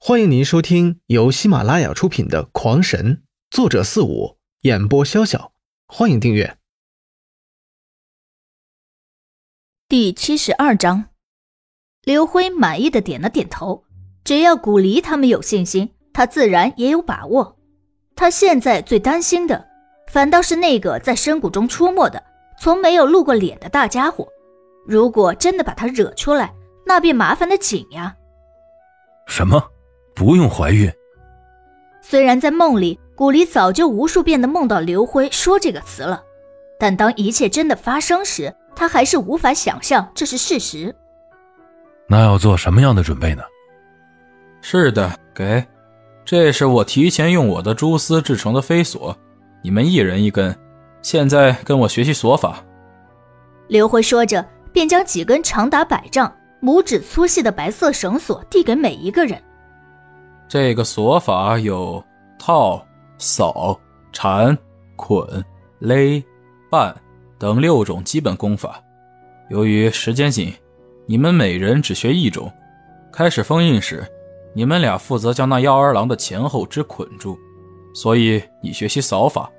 欢迎您收听由喜马拉雅出品的《狂神》，作者四五，演播潇潇。欢迎订阅。第七十二章，刘辉满意的点了点头。只要古离他们有信心，他自然也有把握。他现在最担心的，反倒是那个在深谷中出没的、从没有露过脸的大家伙。如果真的把他惹出来，那便麻烦的紧呀。什么？不用怀孕。虽然在梦里，古离早就无数遍的梦到刘辉说这个词了，但当一切真的发生时，他还是无法想象这是事实。那要做什么样的准备呢？是的，给，这是我提前用我的蛛丝制成的飞索，你们一人一根，现在跟我学习索法。刘辉说着，便将几根长达百丈、拇指粗细的白色绳索递给每一个人。这个锁法有套、扫、缠、捆、勒、绊等六种基本功法。由于时间紧，你们每人只学一种。开始封印时，你们俩负责将那妖儿郎的前后肢捆住。所以你学习扫法，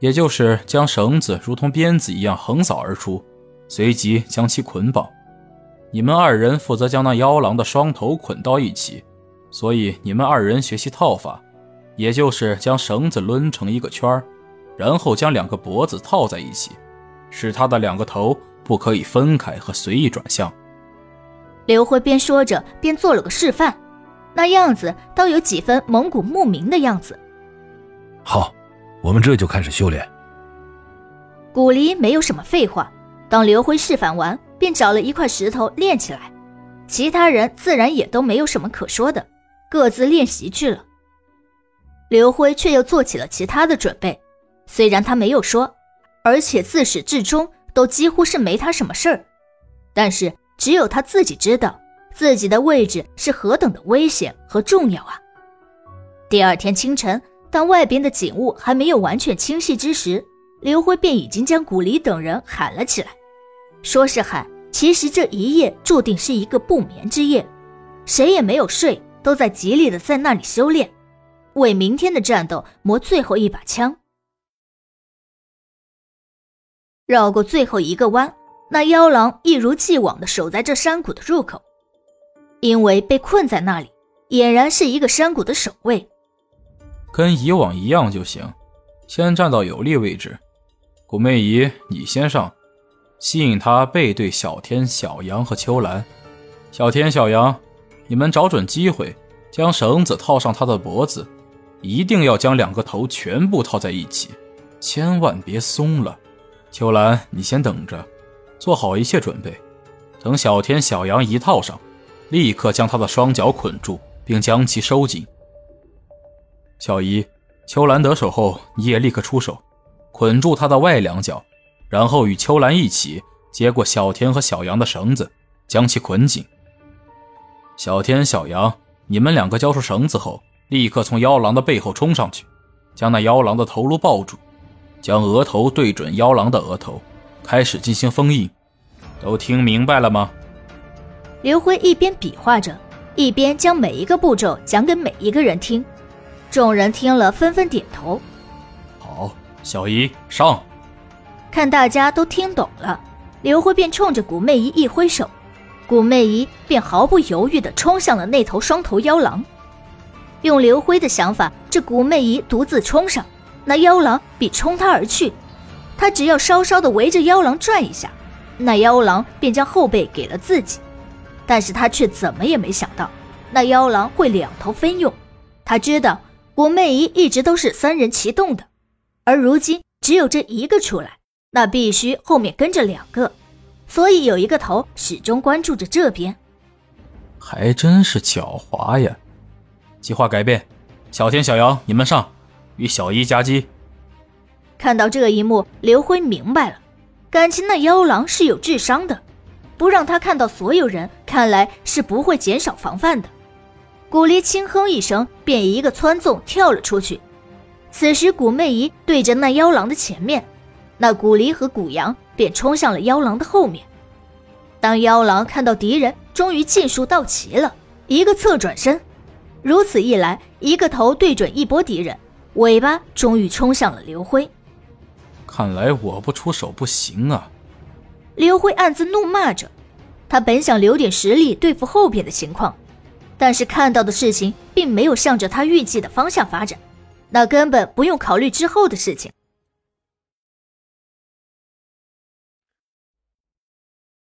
也就是将绳子如同鞭子一样横扫而出，随即将其捆绑。你们二人负责将那妖狼的双头捆到一起。所以你们二人学习套法，也就是将绳子抡成一个圈然后将两个脖子套在一起，使他的两个头不可以分开和随意转向。刘辉边说着边做了个示范，那样子倒有几分蒙古牧民的样子。好，我们这就开始修炼。古离没有什么废话，当刘辉示范完，便找了一块石头练起来。其他人自然也都没有什么可说的。各自练习去了，刘辉却又做起了其他的准备。虽然他没有说，而且自始至终都几乎是没他什么事儿，但是只有他自己知道自己的位置是何等的危险和重要啊！第二天清晨，当外边的景物还没有完全清晰之时，刘辉便已经将古离等人喊了起来。说是喊，其实这一夜注定是一个不眠之夜，谁也没有睡。都在极力的在那里修炼，为明天的战斗磨最后一把枪。绕过最后一个弯，那妖狼一如既往的守在这山谷的入口，因为被困在那里，俨然是一个山谷的守卫。跟以往一样就行，先站到有利位置。古媚姨，你先上，吸引他背对小天、小杨和秋兰。小天、小杨。你们找准机会，将绳子套上他的脖子，一定要将两个头全部套在一起，千万别松了。秋兰，你先等着，做好一切准备。等小天、小杨一套上，立刻将他的双脚捆住，并将其收紧。小姨，秋兰得手后，你也立刻出手，捆住他的外两脚，然后与秋兰一起接过小天和小杨的绳子，将其捆紧。小天、小杨，你们两个交出绳子后，立刻从妖狼的背后冲上去，将那妖狼的头颅抱住，将额头对准妖狼的额头，开始进行封印。都听明白了吗？刘辉一边比划着，一边将每一个步骤讲给每一个人听。众人听了，纷纷点头。好，小姨上。看大家都听懂了，刘辉便冲着古媚姨一挥手。古媚姨便毫不犹豫地冲向了那头双头妖狼。用刘辉的想法，这古媚姨独自冲上，那妖狼必冲她而去。他只要稍稍地围着妖狼转一下，那妖狼便将后背给了自己。但是他却怎么也没想到，那妖狼会两头分用。他知道古媚姨一直都是三人齐动的，而如今只有这一个出来，那必须后面跟着两个。所以有一个头始终关注着这边，还真是狡猾呀！计划改变，小天、小杨，你们上，与小一夹击。看到这一幕，刘辉明白了，感情那妖狼是有智商的，不让他看到所有人，看来是不会减少防范的。古离轻哼一声，便一个窜纵跳了出去。此时古媚姨对着那妖狼的前面，那古离和古阳。便冲向了妖狼的后面。当妖狼看到敌人终于尽数到齐了，一个侧转身，如此一来，一个头对准一波敌人，尾巴终于冲向了刘辉。看来我不出手不行啊！刘辉暗自怒骂着，他本想留点实力对付后边的情况，但是看到的事情并没有向着他预计的方向发展，那根本不用考虑之后的事情。